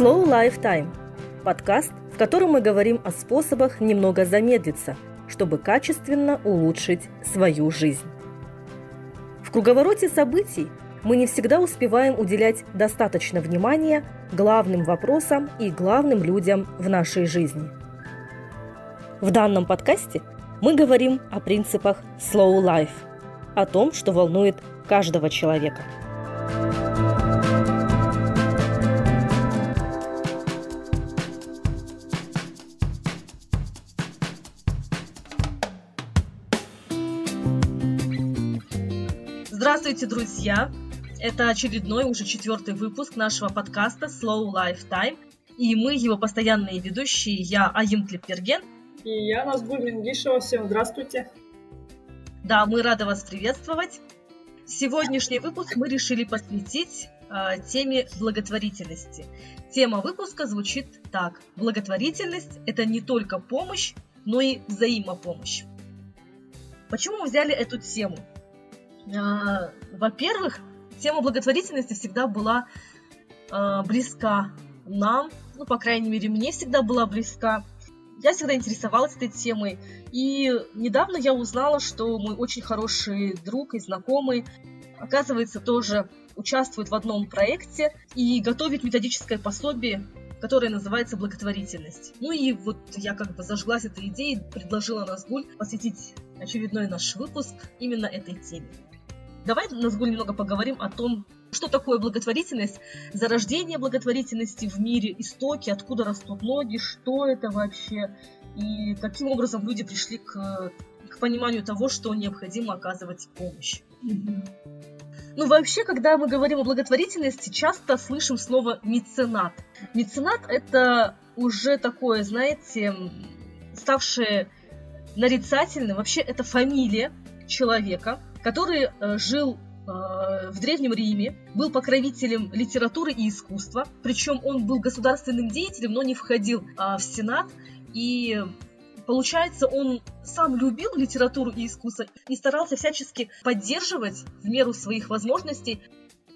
Slow Lifetime – подкаст, в котором мы говорим о способах немного замедлиться, чтобы качественно улучшить свою жизнь. В круговороте событий мы не всегда успеваем уделять достаточно внимания главным вопросам и главным людям в нашей жизни. В данном подкасте мы говорим о принципах Slow Life, о том, что волнует каждого человека – Здравствуйте, друзья! Это очередной, уже четвертый выпуск нашего подкаста Slow Lifetime. И мы, его постоянные ведущие, я Аим Клипперген. И я Назгуль Мингишева. Всем здравствуйте! Да, мы рады вас приветствовать. Сегодняшний выпуск мы решили посвятить э, теме благотворительности. Тема выпуска звучит так. Благотворительность – это не только помощь, но и взаимопомощь. Почему мы взяли эту тему? А, во-первых, тема благотворительности всегда была а, близка нам, ну, по крайней мере, мне всегда была близка. Я всегда интересовалась этой темой. И недавно я узнала, что мой очень хороший друг и знакомый, оказывается, тоже участвует в одном проекте и готовит методическое пособие, которое называется «Благотворительность». Ну и вот я как бы зажглась этой идеей, предложила Назгуль посвятить очередной наш выпуск именно этой теме. Давай, Назгуль, немного поговорим о том, что такое благотворительность, зарождение благотворительности в мире, истоки, откуда растут ноги, что это вообще, и каким образом люди пришли к, к пониманию того, что необходимо оказывать помощь. Ну, вообще, когда мы говорим о благотворительности, часто слышим слово меценат. Меценат – это уже такое, знаете, ставшее нарицательным. Вообще, это фамилия человека, который э, жил э, в Древнем Риме, был покровителем литературы и искусства, причем он был государственным деятелем, но не входил а, в Сенат, и Получается, он сам любил литературу и искусство и старался всячески поддерживать в меру своих возможностей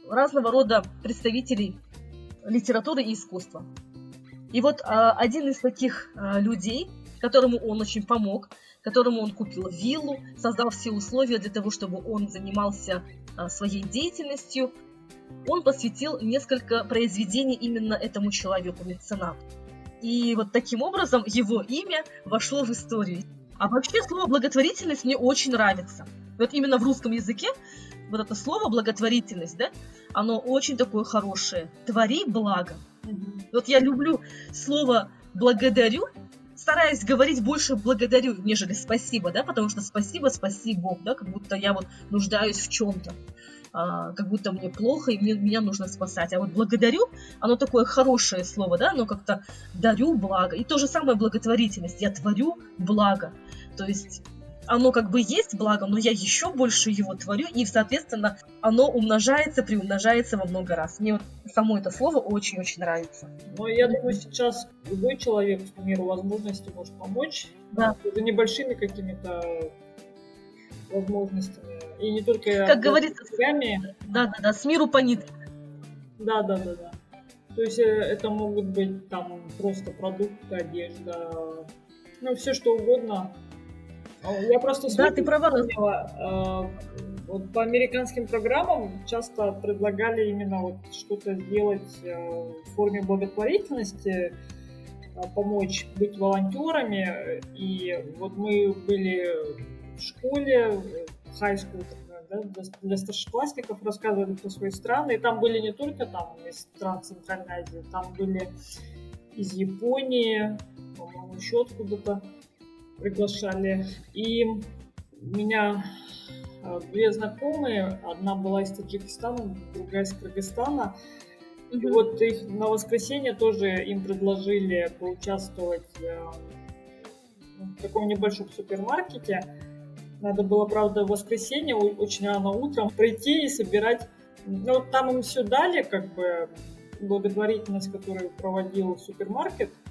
разного рода представителей литературы и искусства. И вот а, один из таких а, людей, которому он очень помог, которому он купил виллу, создал все условия для того, чтобы он занимался а, своей деятельностью. Он посвятил несколько произведений именно этому человеку, меценату. И вот таким образом его имя вошло в историю. А вообще слово благотворительность мне очень нравится. Вот именно в русском языке вот это слово благотворительность, да, оно очень такое хорошее. Твори благо. Вот я люблю слово благодарю стараюсь говорить больше благодарю, нежели спасибо, да, потому что спасибо, спаси Бог, да, как будто я вот нуждаюсь в чем-то, а, как будто мне плохо и мне, меня нужно спасать. А вот благодарю, оно такое хорошее слово, да, оно как-то дарю благо. И то же самое благотворительность, я творю благо. То есть оно как бы есть благо, но я еще больше его творю, и, соответственно, оно умножается, приумножается во много раз. Мне вот само это слово очень-очень нравится. Но я думаю, сейчас любой человек в меру возможности может помочь. Да. За небольшими какими-то возможностями. И не только... Как говорится, Да-да-да, с миру по нитке. Да-да-да-да. То есть э, это могут быть там просто продукты, одежда, ну все что угодно, я просто да, ты права. Э, вот по американским программам часто предлагали именно вот что-то сделать э, в форме благотворительности, э, помочь быть волонтерами. И вот мы были в школе, high school, да, для старшеклассников рассказывали про свои страны. И там были не только там из стран Центральной Азии, там были из Японии, по-моему, еще откуда-то приглашали. И меня а, две знакомые, одна была из Таджикистана, другая из Кыргызстана. И вот их на воскресенье тоже им предложили поучаствовать э, в таком небольшом супермаркете. Надо было, правда, в воскресенье очень рано утром прийти и собирать. Ну, там им все дали, как бы, благотворительность, которую проводил супермаркет –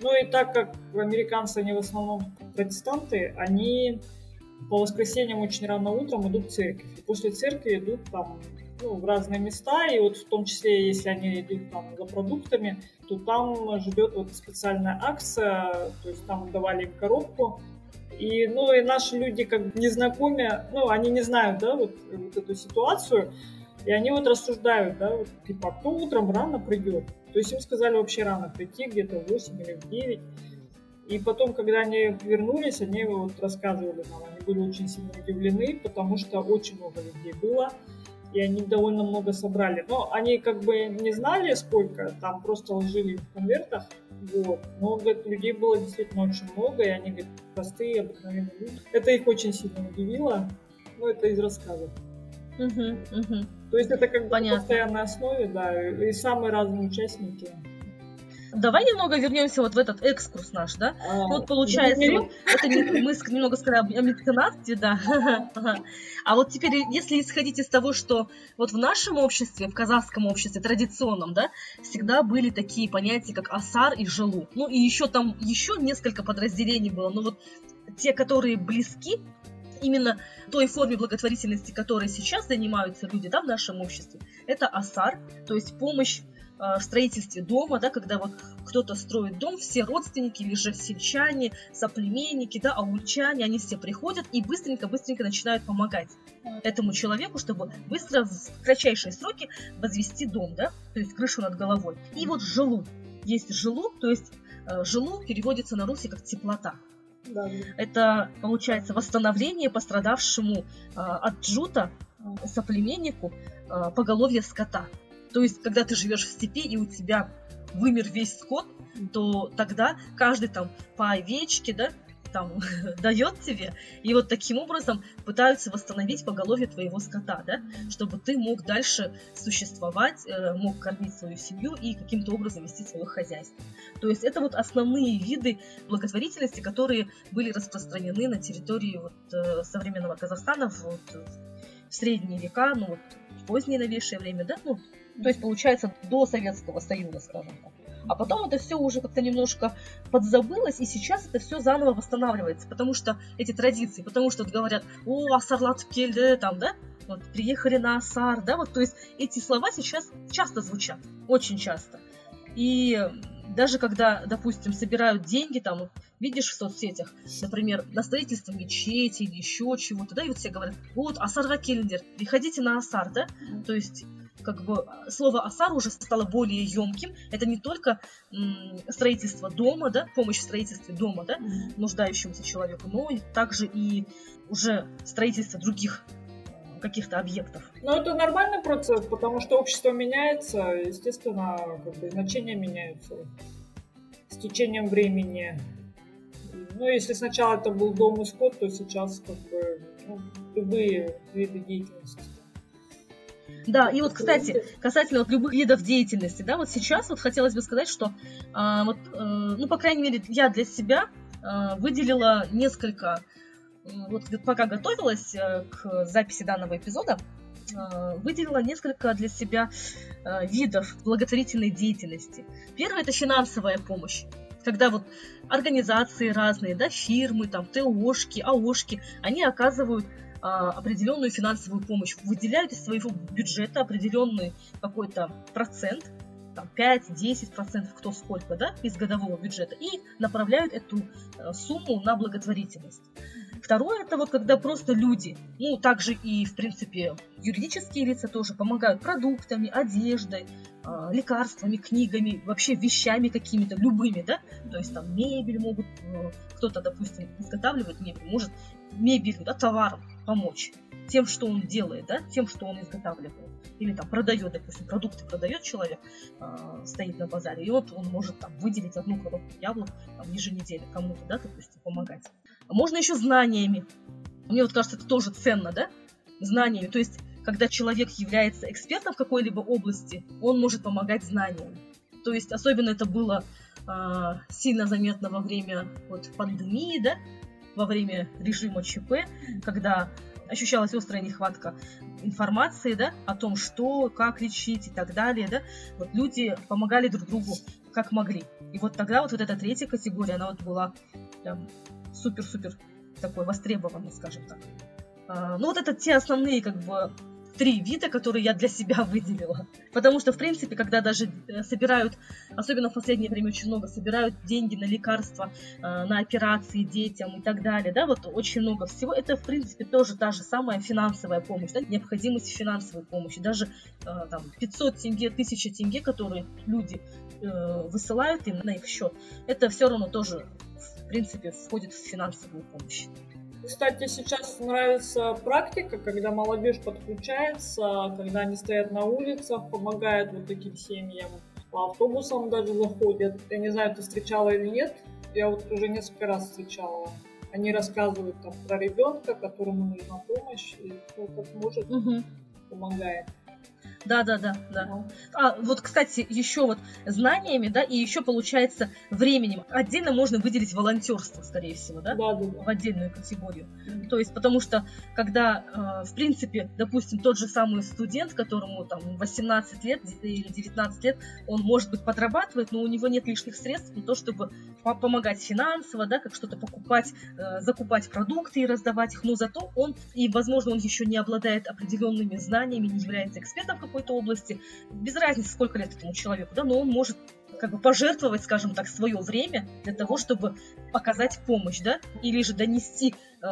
ну и так как американцы, они в основном протестанты, они по воскресеньям очень рано утром идут в церковь. И после церкви идут там ну, в разные места, и вот в том числе, если они идут там за продуктами, то там ждет вот специальная акция, то есть там давали им коробку, и, ну, и наши люди, как незнакомые, ну, они не знают, да, вот, вот эту ситуацию, и они вот рассуждают, да, вот, типа, кто утром рано придет? То есть им сказали вообще рано прийти, где-то в 8 или в 9. И потом, когда они вернулись, они вот рассказывали нам, они были очень сильно удивлены, потому что очень много людей было, и они довольно много собрали. Но они как бы не знали, сколько, там просто ложили в конвертах, вот. Но, говорит, людей было действительно очень много, и они, говорят, простые, обыкновенные люди. Это их очень сильно удивило, но это из рассказов. Угу, угу. То есть это как бы на постоянной основе, да, и самые разные участники. Давай немного вернемся вот в этот экскурс наш, да? А, вот получается, вот, это не, мы немного сказали о меценатстве, да. А вот теперь, если исходить из того, что вот в нашем обществе, в казахском обществе традиционном, да, всегда были такие понятия, как асар и желу. Ну и еще там, еще несколько подразделений было, но вот те, которые близки именно той форме благотворительности, которой сейчас занимаются люди да, в нашем обществе, это асар, то есть помощь э, в строительстве дома, да, когда вот кто-то строит дом, все родственники или же сельчане, соплеменники, да, аульчане, они все приходят и быстренько-быстренько начинают помогать этому человеку, чтобы быстро, в кратчайшие сроки возвести дом, да, то есть крышу над головой. И вот жилу. Есть жилу, то есть э, жилу переводится на русский как теплота. Да. Это, получается, восстановление пострадавшему э, от джута э, соплеменнику э, поголовья скота. То есть, когда ты живешь в степи и у тебя вымер весь скот, то тогда каждый там по овечке, да, там дает тебе, и вот таким образом пытаются восстановить поголовье твоего скота, да, чтобы ты мог дальше существовать, э, мог кормить свою семью и каким-то образом вести свое хозяйство. То есть это вот основные виды благотворительности, которые были распространены на территории вот, э, современного Казахстана вот, в средние века, ну вот в позднее новейшее время, да, ну, то есть получается до Советского Союза, скажем так. А потом это все уже как-то немножко подзабылось, и сейчас это все заново восстанавливается, потому что эти традиции, потому что вот говорят, о, Асарлат Кельде, там, да, вот, приехали на Асар, да, вот, то есть эти слова сейчас часто звучат, очень часто. И даже когда, допустим, собирают деньги, там, вот, видишь в соцсетях, например, на строительство мечети или еще чего-то, да, и вот все говорят, вот, Асар Кельдер, приходите на Асар, да, то есть как бы слово «асар» уже стало более емким. Это не только строительство дома, да, помощь в строительстве дома, да, нуждающемуся человеку, но также и уже строительство других э, каких-то объектов. Ну, это нормальный процесс, потому что общество меняется, естественно, как бы значения меняются с течением времени. Ну, если сначала это был дом и скот, то сейчас как бы ну, любые виды деятельности да, и вот, кстати, касательно вот любых видов деятельности, да, вот сейчас вот хотелось бы сказать, что а, вот, а, ну, по крайней мере, я для себя а, выделила несколько, вот пока готовилась а, к записи данного эпизода, а, выделила несколько для себя видов благотворительной деятельности. Первое – это финансовая помощь когда вот организации разные, да, фирмы, там, ТОшки, АОшки, они оказывают определенную финансовую помощь, выделяют из своего бюджета определенный какой-то процент, там 5-10%, кто сколько, да, из годового бюджета, и направляют эту э, сумму на благотворительность. Второе, это вот когда просто люди, ну, также и, в принципе, юридические лица тоже помогают продуктами, одеждой, э, лекарствами, книгами, вообще вещами какими-то, любыми, да, то есть там мебель могут, э, кто-то, допустим, изготавливает мебель, может мебель, да, товаром помочь тем, что он делает, да, тем, что он изготавливает. Или там продает, допустим, продукты продает человек, э, стоит на базаре, и вот он может там выделить одну коробку яблок там, еженедельно кому-то, да, допустим, помогать. А можно еще знаниями. Мне вот кажется, это тоже ценно, да, знаниями. То есть, когда человек является экспертом в какой-либо области, он может помогать знаниями. То есть, особенно это было э, сильно заметно во время вот, пандемии, да, во время режима ЧП, когда ощущалась острая нехватка информации, да, о том, что, как лечить и так далее, да, вот люди помогали друг другу как могли. И вот тогда вот, вот эта третья категория, она вот была супер-супер такой востребованной, скажем так. А, ну вот это те основные как бы три вида, которые я для себя выделила. Потому что, в принципе, когда даже э, собирают, особенно в последнее время очень много, собирают деньги на лекарства, э, на операции детям и так далее, да, вот очень много всего, это, в принципе, тоже та же самая финансовая помощь, да, необходимость финансовой помощи. Даже э, там 500 тенге, 1000 тенге, которые люди высылают им на их счет, это все равно тоже, в принципе, входит в финансовую помощь. Кстати, сейчас нравится практика, когда молодежь подключается, когда они стоят на улицах, помогают вот таким семьям. По автобусам даже заходят. Я не знаю, ты встречала или нет. Я вот уже несколько раз встречала. Они рассказывают там про ребенка, которому нужна помощь, и кто как может угу. помогает. Да, да, да, да. А вот, кстати, еще вот знаниями, да, и еще получается временем. Отдельно можно выделить волонтерство, скорее всего, да? Да, да, да. В отдельную категорию. Mm-hmm. То есть, потому что, когда, э, в принципе, допустим, тот же самый студент, которому там 18 лет или 19 лет, он, может быть, подрабатывает, но у него нет лишних средств на то, чтобы помогать финансово, да, как что-то покупать, э, закупать продукты и раздавать их, но зато он, и, возможно, он еще не обладает определенными знаниями, не является экспертом в какой-то области, без разницы, сколько лет этому человеку, да, но он может как бы пожертвовать, скажем так, свое время для того, чтобы показать помощь, да, или же донести э,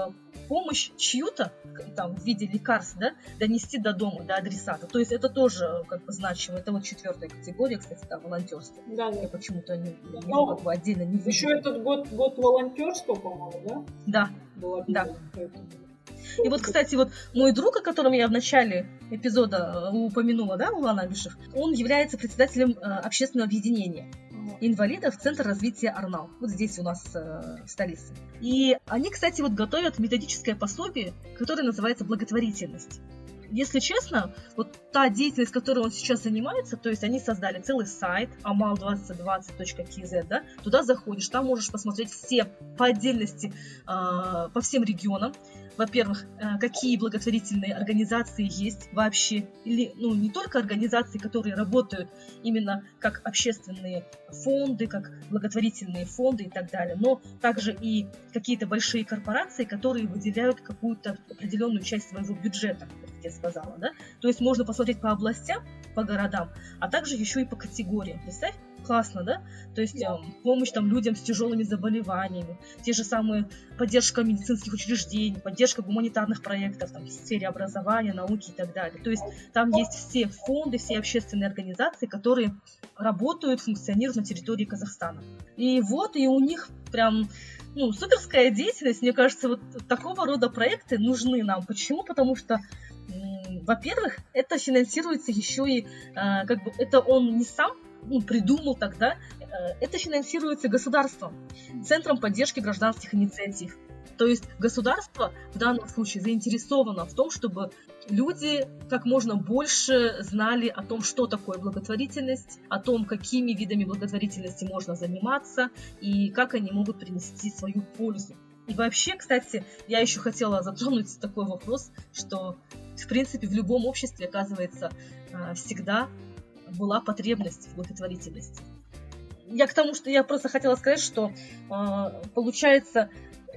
помощь чью-то, там, в виде лекарств, да, донести до дома, до адресата. То есть это тоже как бы значимо. Это вот четвертая категория, кстати, да, волонтерство. Да, да. Я почему-то не, не Но как бы отдельно не Еще этот год, год волонтерства, по-моему, да? Да. Было да. Поэтому. И вот, кстати, вот мой друг, о котором я в начале эпизода э, упомянула, да, Улан Абишев, он является председателем э, общественного объединения инвалидов Центр развития Арнал. Вот здесь у нас э, в столице. И они, кстати, вот готовят методическое пособие, которое называется «Благотворительность». Если честно, вот та деятельность, которой он сейчас занимается, то есть они создали целый сайт amal2020.kz, да, туда заходишь, там можешь посмотреть все по отдельности, э, по всем регионам, во-первых, э, какие благотворительные организации есть вообще, или, ну, не только организации, которые работают именно как общественные фонды, как благотворительные фонды и так далее, но также и какие-то большие корпорации, которые выделяют какую-то определенную часть своего бюджета, сказала, да. То есть можно посмотреть по областям, по городам, а также еще и по категориям. Представь, классно, да? То есть э, помощь там людям с тяжелыми заболеваниями, те же самые поддержка медицинских учреждений, поддержка гуманитарных проектов там, в сфере образования, науки и так далее. То есть там есть все фонды, все общественные организации, которые работают, функционируют на территории Казахстана. И вот, и у них прям ну, суперская деятельность, мне кажется, вот такого рода проекты нужны нам. Почему? Потому что во-первых, это финансируется еще и, э, как бы, это он не сам ну, придумал тогда, э, это финансируется государством, Центром поддержки гражданских инициатив. То есть государство в данном случае заинтересовано в том, чтобы люди как можно больше знали о том, что такое благотворительность, о том, какими видами благотворительности можно заниматься и как они могут принести свою пользу. И вообще, кстати, я еще хотела затронуть такой вопрос, что, в принципе, в любом обществе, оказывается, э, всегда была потребность в благотворительности. Я к тому, что я просто хотела сказать, что э, получается,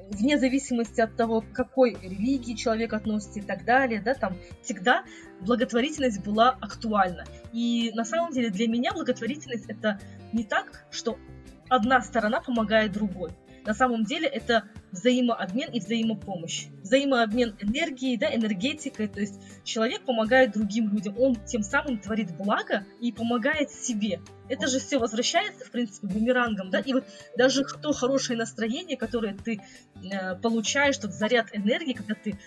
вне зависимости от того, к какой религии человек относится и так далее, да, там всегда благотворительность была актуальна. И на самом деле для меня благотворительность это не так, что одна сторона помогает другой. На самом деле это взаимообмен и взаимопомощь. Взаимообмен энергией, да, энергетикой. То есть человек помогает другим людям, он тем самым творит благо и помогает себе. Это же все возвращается, в принципе, бумерангом, да, и вот даже то хорошее настроение, которое ты э, получаешь, тот заряд энергии, когда ты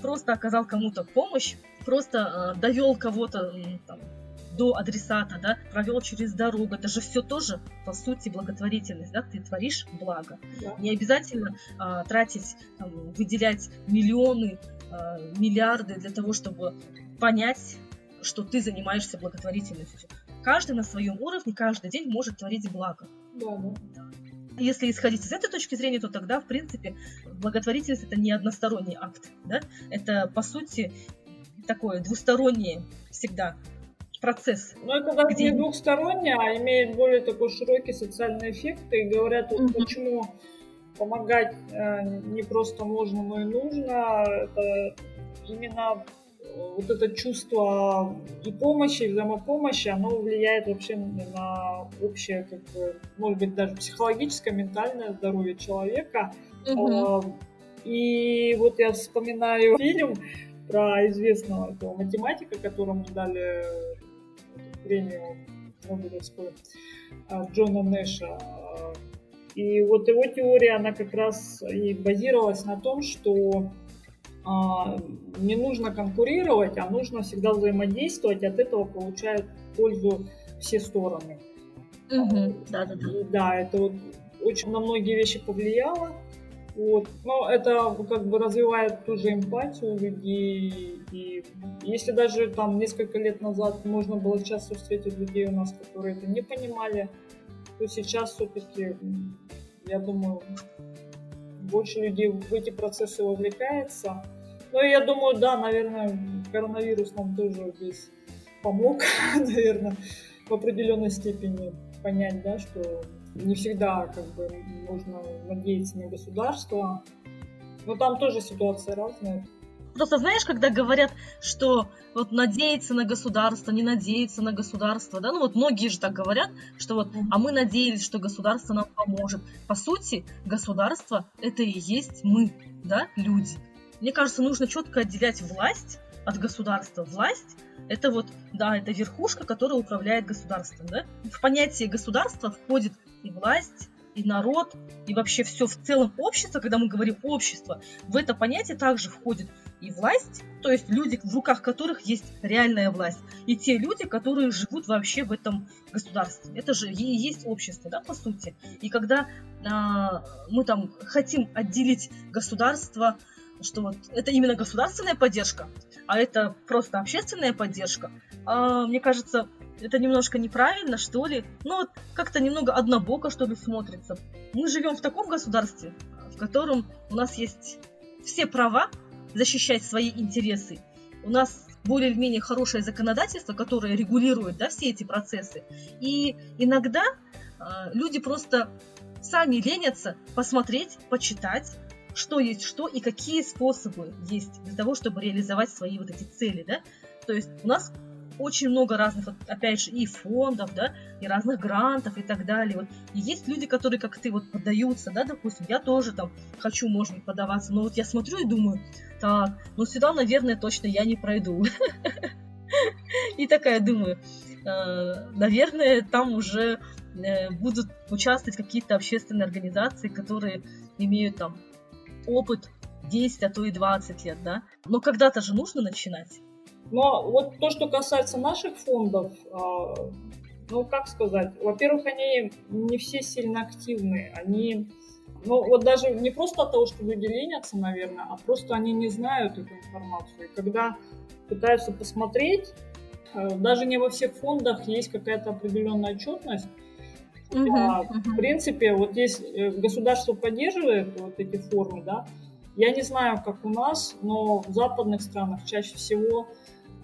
просто оказал кому-то помощь, просто э, довел кого-то э, до адресата, да, провел через дорогу. Это же все тоже, по сути, благотворительность, да, ты творишь благо. Да. Не обязательно а, тратить, там, выделять миллионы, а, миллиарды для того, чтобы понять, что ты занимаешься благотворительностью. Каждый на своем уровне, каждый день может творить благо. Да, да. Если исходить из этой точки зрения, то тогда, в принципе, благотворительность это не односторонний акт, да? Это, по сути, такое двустороннее всегда процесс. Ну, это даже где... не двухстороннее, а имеет более такой широкий социальный эффект. И говорят, вот mm почему помогать э, не просто можно, но и нужно. Это именно вот это чувство и помощи, и взаимопомощи, оно влияет вообще на общее, как бы, может быть, даже психологическое, ментальное здоровье человека. Угу. И вот я вспоминаю фильм про известного этого математика, которому дали премию Нобелевскую, а, Джона Нэша. И вот его теория, она как раз и базировалась на том, что а, не нужно конкурировать, а нужно всегда взаимодействовать, от этого получают пользу все стороны. Угу, да, да, да. Да, это вот очень на многие вещи повлияло. Вот. Но это как бы развивает тоже эмпатию людей. И если даже там несколько лет назад можно было часто встретить людей у нас, которые это не понимали, то сейчас все-таки, я думаю, больше людей в эти процессы вовлекается. Ну, я думаю, да, наверное, коронавирус нам тоже здесь помог, наверное, в определенной степени понять, да, что не всегда как бы можно надеяться на государство. Но там тоже ситуация разная. Просто знаешь, когда говорят, что вот надеяться на государство, не надеяться на государство, да, ну вот многие же так говорят, что вот, а мы надеялись, что государство нам поможет. По сути, государство это и есть мы, да, люди. Мне кажется, нужно четко отделять власть от государства. Власть это вот, да, это верхушка, которая управляет государством, да. В понятие государства входит и власть, и народ, и вообще все в целом общество, когда мы говорим общество, в это понятие также входит и власть, то есть люди, в руках которых есть реальная власть, и те люди, которые живут вообще в этом государстве. Это же и есть общество, да, по сути. И когда а, мы там хотим отделить государство, что вот это именно государственная поддержка, а это просто общественная поддержка, а, мне кажется, это немножко неправильно, что ли. Ну, вот как-то немного однобоко, что ли, смотрится. Мы живем в таком государстве, в котором у нас есть все права защищать свои интересы. У нас более-менее хорошее законодательство, которое регулирует да, все эти процессы. И иногда э, люди просто сами ленятся посмотреть, почитать, что есть что и какие способы есть для того, чтобы реализовать свои вот эти цели. Да? То есть у нас очень много разных, вот, опять же, и фондов, да, и разных грантов и так далее. Вот. И есть люди, которые, как ты, вот поддаются, да, допустим, я тоже там хочу, может быть, подаваться, но вот я смотрю и думаю, так, ну сюда, наверное, точно я не пройду. И такая думаю, «Э, наверное, там уже э, будут участвовать какие-то общественные организации, которые имеют там опыт 10, а то и 20 лет, да. Но когда-то же нужно начинать. Но вот то, что касается наших фондов, а, ну, как сказать, во-первых, они не все сильно активны, они, ну, вот даже не просто от того, что люди ленятся, наверное, а просто они не знают эту информацию. И когда пытаются посмотреть, э, даже не во всех фондах есть какая-то определенная отчетность, Uh-huh, uh-huh. В принципе, вот если государство поддерживает вот эти формы, да, я не знаю, как у нас, но в западных странах чаще всего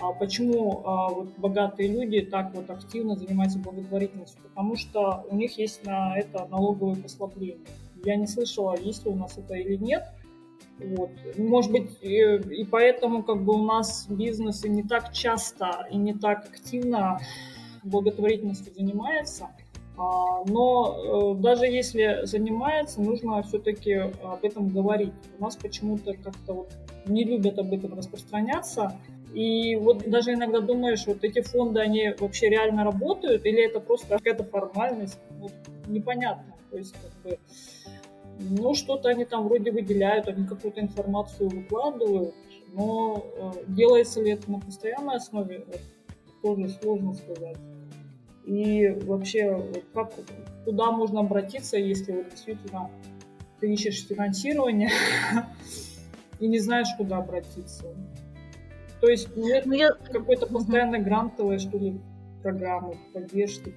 а почему а, вот богатые люди так вот активно занимаются благотворительностью? Потому что у них есть на это налоговые послабления. Я не слышала, есть ли у нас это или нет. Вот. Может быть, и, и поэтому как бы у нас бизнесы не так часто и не так активно благотворительностью занимается. А, но э, даже если занимается, нужно все-таки об этом говорить. У нас почему-то как-то вот не любят об этом распространяться. И вот даже иногда думаешь, вот эти фонды, они вообще реально работают, или это просто какая-то формальность, вот, непонятно. То есть, как бы, ну, что-то они там вроде выделяют, они какую-то информацию выкладывают, но э, делается ли это на постоянной основе, вот, тоже сложно сказать. И вообще, как, куда можно обратиться, если вот действительно ты ищешь финансирование и не знаешь, куда обратиться. То есть нет ну, я... какой-то постоянной грантовой, что ли, программы поддержки?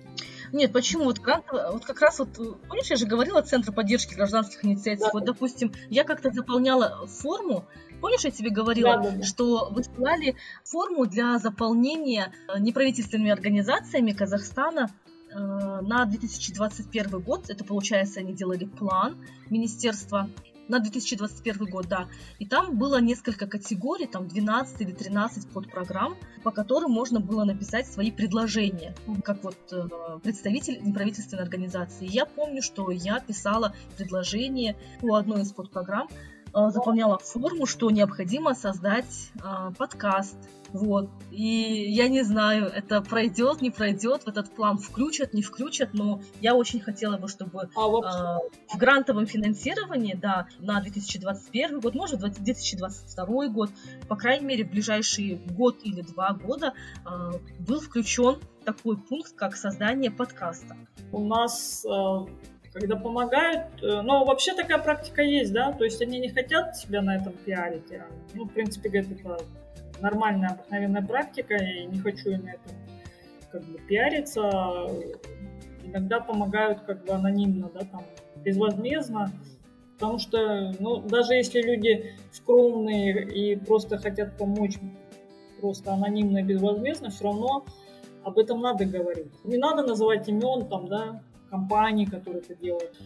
Нет, почему? Вот, грантовая, вот как раз вот, помнишь, я же говорила Центр поддержки гражданских инициатив. Да. Вот, допустим, я как-то заполняла форму, помнишь, я тебе говорила, да, да, да. что высылали форму для заполнения э, неправительственными организациями Казахстана э, на 2021 год. Это, получается, они делали план министерства на 2021 год, да. И там было несколько категорий, там 12 или 13 подпрограмм, по которым можно было написать свои предложения, как вот э, представитель неправительственной организации. Я помню, что я писала предложение по одной из подпрограмм, э, заполняла форму, что необходимо создать э, подкаст вот. И я не знаю, это пройдет, не пройдет, в этот план включат, не включат, но я очень хотела бы, чтобы а, э, в грантовом финансировании, да, на 2021 год, может, 2022 год, по крайней мере, в ближайший год или два года э, был включен такой пункт, как создание подкаста. У нас э, когда помогают. Э, но вообще такая практика есть, да, то есть они не хотят себя на этом пиарить. А, ну, в принципе, говорят, это нормальная, обыкновенная практика, и не хочу на этом как бы пиариться. Иногда помогают как бы анонимно, да, там, безвозмездно, потому что, ну, даже если люди скромные и просто хотят помочь просто анонимно и безвозмездно, все равно об этом надо говорить. Не надо называть имен там, да, компаний, которые это делают.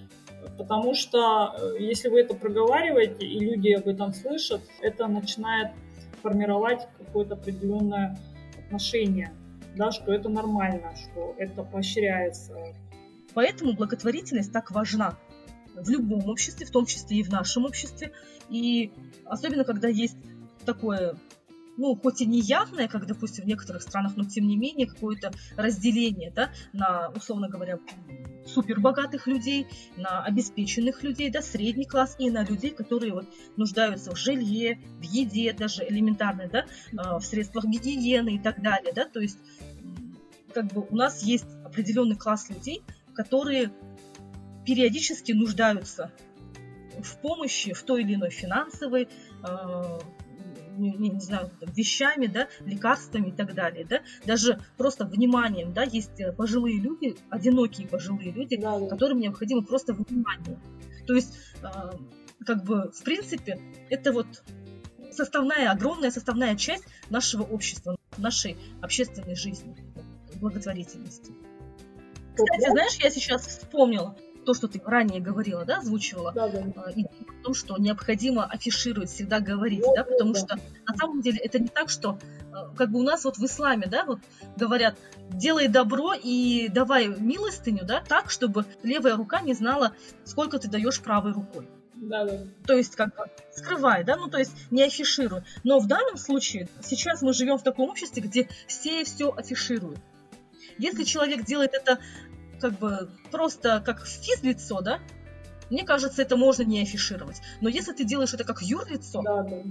Потому что э, если вы это проговариваете, и люди об этом слышат, это начинает формировать какое-то определенное отношение, да, что это нормально, что это поощряется. Поэтому благотворительность так важна в любом обществе, в том числе и в нашем обществе. И особенно, когда есть такое ну, хоть и не явное, как, допустим, в некоторых странах, но тем не менее какое-то разделение, да, на, условно говоря, супербогатых людей, на обеспеченных людей, да, средний класс и на людей, которые вот нуждаются в жилье, в еде, даже элементарной, да, а, в средствах гигиены и так далее, да, то есть как бы у нас есть определенный класс людей, которые периодически нуждаются в помощи, в той или иной финансовой, а, не, знаю, вещами, да, лекарствами и так далее, да, даже просто вниманием, да, есть э, пожилые люди, одинокие пожилые люди, да, да. которым необходимо просто внимание. То есть, э, как бы, в принципе, это вот составная, огромная составная часть нашего общества, нашей общественной жизни, благотворительности. Кстати, знаешь, я сейчас вспомнила, то, что ты ранее говорила, да, озвучивала, да, да. и о том, что необходимо афишировать, всегда говорить, да, да потому да. что на самом деле это не так, что э, как бы у нас вот в исламе, да, вот говорят, делай добро и давай милостыню, да, так, чтобы левая рука не знала, сколько ты даешь правой рукой. Да, да. То есть, как бы, скрывай, да, ну, то есть, не афишируй. Но в данном случае, сейчас мы живем в таком обществе, где все все афишируют. Если человек делает это как бы просто как физлицо, да, мне кажется, это можно не афишировать. Но если ты делаешь это как юрлицо, да, да.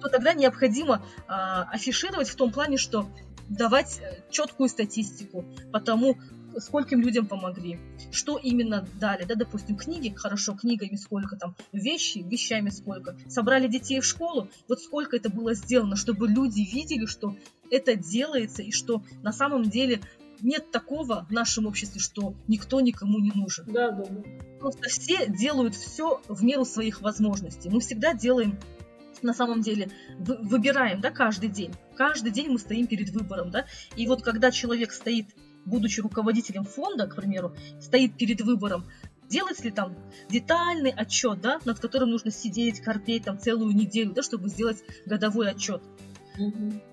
то тогда необходимо а, афишировать в том плане, что давать э, четкую статистику по тому, скольким людям помогли, что именно дали, да, допустим, книги, хорошо, книгами сколько там, вещи, вещами сколько, собрали детей в школу, вот сколько это было сделано, чтобы люди видели, что это делается и что на самом деле нет такого в нашем обществе, что никто никому не нужен. Да, да, да. Просто все делают все в меру своих возможностей. Мы всегда делаем на самом деле выбираем, да, каждый день. Каждый день мы стоим перед выбором, да. И вот когда человек стоит, будучи руководителем фонда, к примеру, стоит перед выбором, делать ли там детальный отчет, да, над которым нужно сидеть, корпеть там целую неделю, да, чтобы сделать годовой отчет.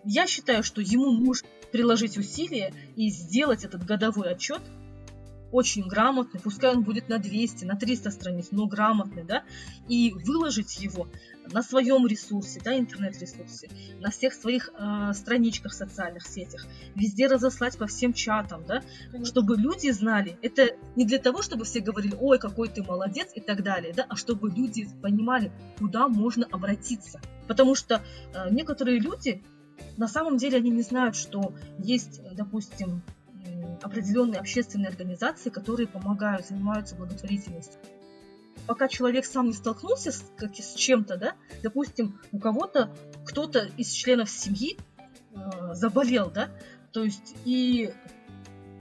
Я считаю, что ему нужно приложить усилия и сделать этот годовой отчет очень грамотный, пускай он будет на 200, на 300 страниц, но грамотный, да, и выложить его на своем ресурсе, да, интернет-ресурсе, на всех своих э, страничках в социальных сетях, везде разослать по всем чатам, да, чтобы люди знали, это не для того, чтобы все говорили, ой, какой ты молодец и так далее, да, а чтобы люди понимали, куда можно обратиться. Потому что э, некоторые люди на самом деле они не знают, что есть, допустим, определенные общественные организации, которые помогают, занимаются благотворительностью. Пока человек сам не столкнулся с, как, с чем-то, да, допустим, у кого-то кто-то из членов семьи э, заболел, да, то есть и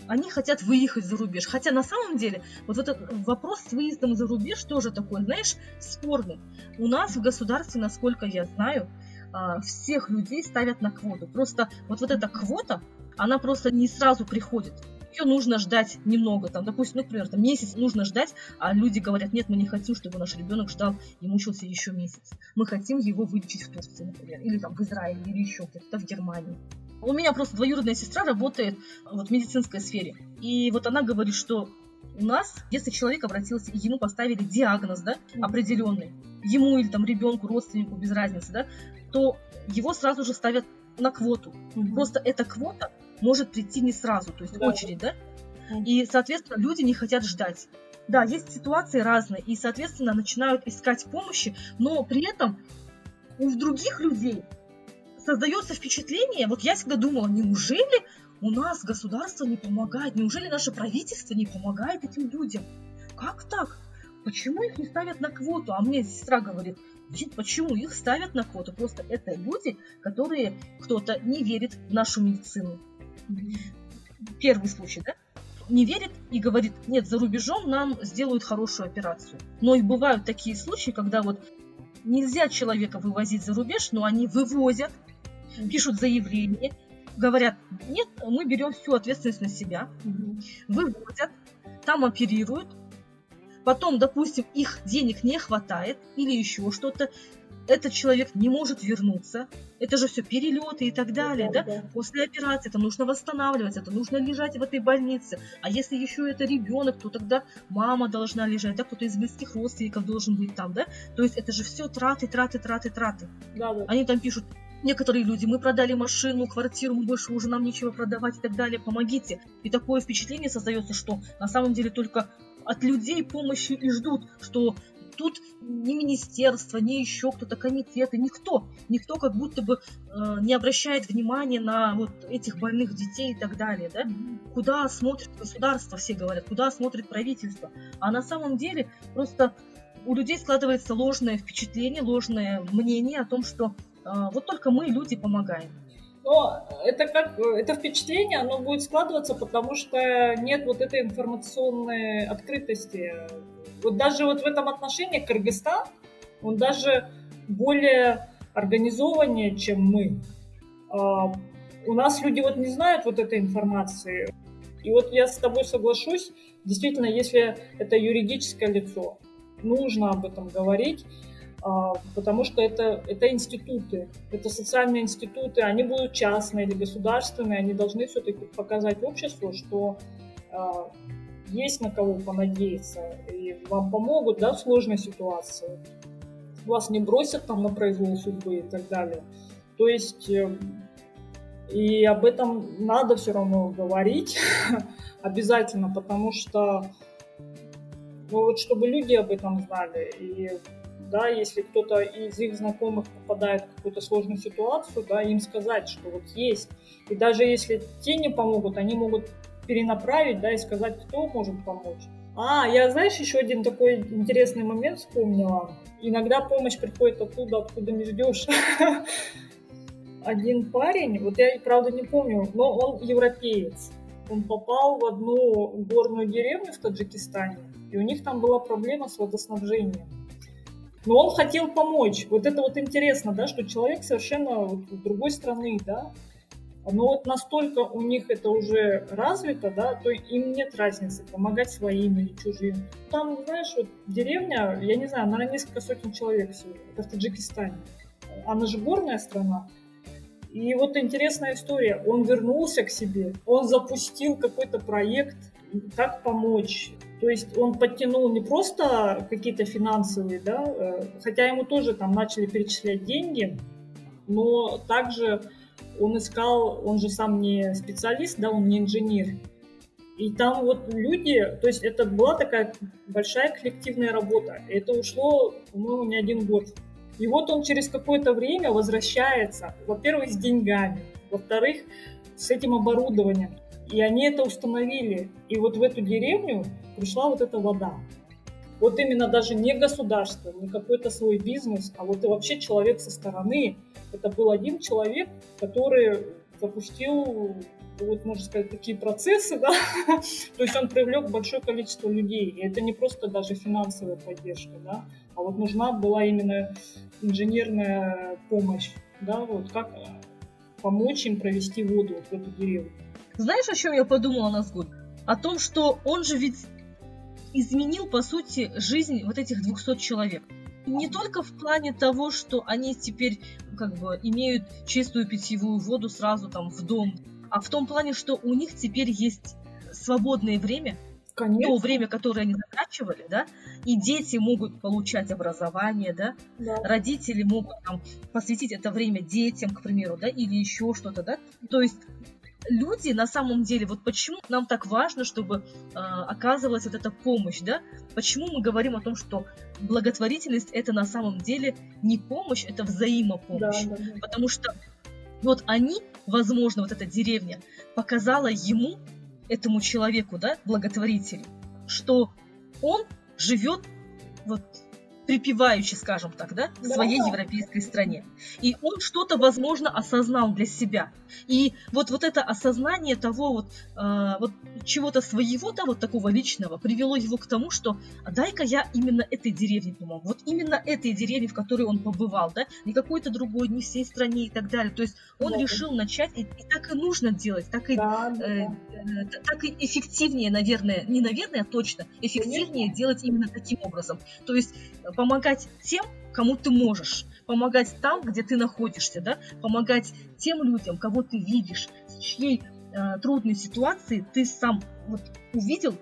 они хотят выехать за рубеж. Хотя на самом деле вот этот вопрос с выездом за рубеж тоже такой, знаешь, спорный. У нас в государстве, насколько я знаю, а, всех людей ставят на квоту. Просто вот, вот эта квота, она просто не сразу приходит. ее нужно ждать немного, там, допустим, например, там месяц нужно ждать, а люди говорят, нет, мы не хотим, чтобы наш ребенок ждал и мучился еще месяц. Мы хотим его вылечить в Турции, например, или там в Израиле, или еще где-то в Германии. У меня просто двоюродная сестра работает вот, в медицинской сфере. И вот она говорит, что у нас, если человек обратился и ему поставили диагноз, да, определенный, ему или там ребенку, родственнику, без разницы, да, то его сразу же ставят на квоту. Угу. Просто эта квота может прийти не сразу, то есть да. очередь, да? И, соответственно, люди не хотят ждать. Да, есть ситуации разные, и, соответственно, начинают искать помощи, но при этом у других людей создается впечатление, вот я всегда думала, неужели у нас государство не помогает, неужели наше правительство не помогает этим людям? Как так? Почему их не ставят на квоту? А мне сестра говорит, почему их ставят на квоту? Просто это люди, которые кто-то не верит в нашу медицину первый случай, да, не верит и говорит, нет, за рубежом нам сделают хорошую операцию. Но и бывают такие случаи, когда вот нельзя человека вывозить за рубеж, но они вывозят, пишут заявление, говорят, нет, мы берем всю ответственность на себя, вывозят, там оперируют, потом, допустим, их денег не хватает или еще что-то, этот человек не может вернуться, это же все перелеты и так далее, да, да? да? После операции это нужно восстанавливаться, это нужно лежать в этой больнице. А если еще это ребенок, то тогда мама должна лежать, да, кто-то из близких родственников должен быть там, да. То есть это же все траты, траты, траты, траты. Да, да. Они там пишут, некоторые люди, мы продали машину, квартиру, мы больше уже нам нечего продавать и так далее, помогите. И такое впечатление создается, что на самом деле только от людей помощи и ждут, что тут ни министерство, ни еще кто-то, комитеты, никто, никто как будто бы э, не обращает внимания на вот этих больных детей и так далее, да? Куда смотрит государство, все говорят, куда смотрит правительство. А на самом деле просто у людей складывается ложное впечатление, ложное мнение о том, что э, вот только мы, люди, помогаем. Но это как это впечатление, оно будет складываться, потому что нет вот этой информационной открытости вот даже вот в этом отношении Кыргызстан, он даже более организованнее, чем мы. А, у нас люди вот не знают вот этой информации. И вот я с тобой соглашусь, действительно, если это юридическое лицо, нужно об этом говорить, а, потому что это, это институты, это социальные институты, они будут частные или государственные, они должны все-таки показать обществу, что а, есть на кого понадеяться, и вам помогут, да, в сложной ситуации. Вас не бросят там на произвол судьбы и так далее. То есть э, и об этом надо все равно говорить обязательно, потому что ну, вот чтобы люди об этом знали. И да, если кто-то из их знакомых попадает в какую-то сложную ситуацию, да, им сказать, что вот есть. И даже если те не помогут, они могут перенаправить, да, и сказать, кто может помочь. А, я, знаешь, еще один такой интересный момент вспомнила. Иногда помощь приходит оттуда, откуда не ждешь. Один парень, вот я, правда, не помню, но он европеец. Он попал в одну горную деревню в Таджикистане, и у них там была проблема с водоснабжением. Но он хотел помочь. Вот это вот интересно, да, что человек совершенно вот, другой страны, да, но вот настолько у них это уже развито, да, то им нет разницы, помогать своим или чужим. Там, знаешь, вот деревня, я не знаю, наверное, несколько сотен человек всего, это в Таджикистане. Она же горная страна. И вот интересная история. Он вернулся к себе, он запустил какой-то проект, как помочь. То есть он подтянул не просто какие-то финансовые, да, э, хотя ему тоже там начали перечислять деньги, но также он искал, он же сам не специалист, да, он не инженер. И там вот люди, то есть это была такая большая коллективная работа. Это ушло, по-моему, не один год. И вот он через какое-то время возвращается, во-первых, с деньгами, во-вторых, с этим оборудованием. И они это установили. И вот в эту деревню пришла вот эта вода. Вот именно даже не государство, не какой-то свой бизнес, а вот и вообще человек со стороны – это был один человек, который запустил, вот можно сказать, такие процессы, да, то есть он привлек большое количество людей, и это не просто даже финансовая поддержка, да, а вот нужна была именно инженерная помощь, да, вот как помочь им провести воду вот в эту деревню. Знаешь, о чем я подумала, Назгуль? о том, что он же ведь изменил, по сути, жизнь вот этих 200 человек. Не только в плане того, что они теперь как бы имеют чистую питьевую воду сразу там в дом, а в том плане, что у них теперь есть свободное время, Конечно. то время, которое они затрачивали, да, и дети могут получать образование, да, Да. родители могут там, посвятить это время детям, к примеру, да, или еще что-то, да. То есть люди на самом деле, вот почему нам так важно, чтобы э, оказывалась вот эта помощь, да? Почему мы говорим о том, что благотворительность это на самом деле не помощь, это Да, взаимопомощь. да, да. Потому что вот они, возможно, вот эта деревня показала ему, этому человеку, да, благотворителю, что он живет вот припеваючи, скажем так, да, в своей европейской стране. И он что-то, возможно, осознал для себя. И вот, вот это осознание того вот, э, вот чего-то своего, да, вот такого личного, привело его к тому, что а дай-ка я именно этой деревне помогу. Вот именно этой деревне, в которой он побывал, да, не какой-то другой, не всей стране и так далее. То есть он Да. решил начать, и, и так и нужно делать, так и Да, да, э, э, так и эффективнее, наверное, не наверное, а точно, эффективнее делать именно таким образом. То есть э, помогать тем, кому ты можешь, помогать там, где ты находишься, да, помогать тем людям, кого ты видишь, с чьей э, трудной ситуации ты сам вот увидел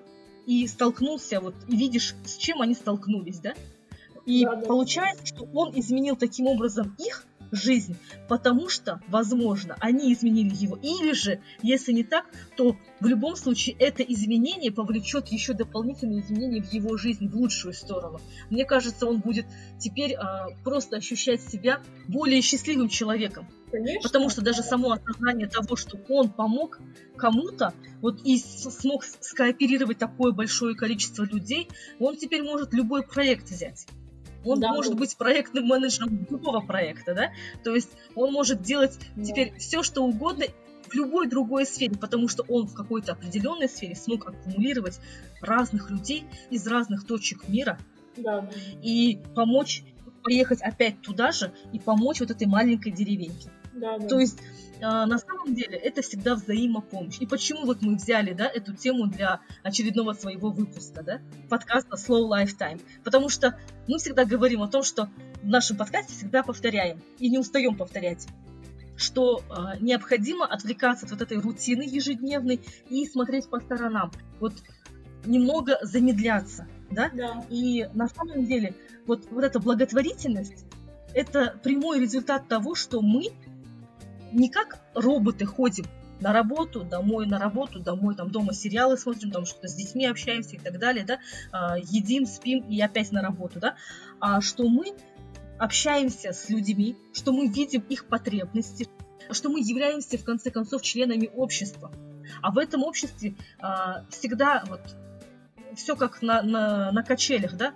и столкнулся, вот, и видишь, с чем они столкнулись, да. И Да, да. получается, что он изменил таким образом их жизнь, потому что, возможно, они изменили его. Или же, если не так, то в любом случае это изменение повлечет еще дополнительные изменения в его жизнь в лучшую сторону. Мне кажется, он будет теперь а, просто ощущать себя более счастливым человеком. Конечно. Потому что даже само осознание того, что он помог кому-то, вот и смог скооперировать такое большое количество людей, он теперь может любой проект взять. Он Да, может да. быть проектным менеджером любого проекта, да? То есть он может делать Да. теперь все, что угодно в любой другой сфере, потому что он в какой-то определенной сфере смог аккумулировать разных людей из разных точек мира да. и помочь поехать опять туда же и помочь вот этой маленькой деревеньке. Да, да. То есть а, на самом деле это всегда взаимопомощь. И почему вот мы взяли да, эту тему для очередного своего выпуска, да, подкаста Slow Lifetime? Потому что мы всегда говорим о том, что в нашем подкасте всегда повторяем и не устаем повторять что а, необходимо отвлекаться от вот этой рутины ежедневной и смотреть по сторонам. Вот немного замедляться, да? Да. И на самом деле вот, вот эта благотворительность – это прямой результат того, что мы не как роботы ходим на работу, домой, на работу, домой, там дома сериалы смотрим, там что-то с детьми общаемся и так далее, да, а, едим, спим и опять на работу, да, а что мы общаемся с людьми, что мы видим их потребности, что мы являемся в конце концов членами общества. А в этом обществе а, всегда вот все как на, на, на качелях, да?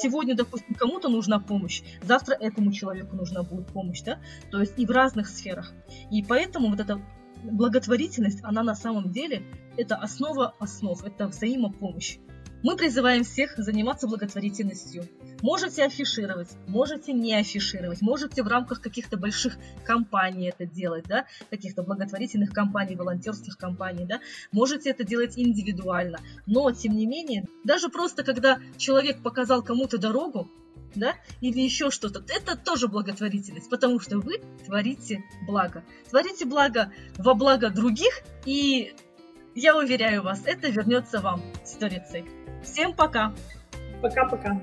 Сегодня, допустим, кому-то нужна помощь, завтра этому человеку нужна будет помощь, да? То есть и в разных сферах. И поэтому вот эта благотворительность, она на самом деле, это основа основ, это взаимопомощь. Мы призываем всех заниматься благотворительностью. Можете афишировать, можете не афишировать, можете в рамках каких-то больших компаний это делать, да, каких-то благотворительных компаний, волонтерских компаний, да, можете это делать индивидуально. Но, тем не менее, даже просто когда человек показал кому-то дорогу, да, или еще что-то, это тоже благотворительность, потому что вы творите благо. Творите благо во благо других, и я уверяю вас, это вернется вам сторицей. Всем пока! Пока-пока.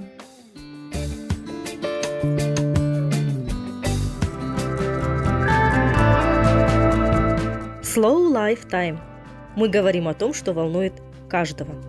Slow Life Time. Мы говорим о том, что волнует каждого.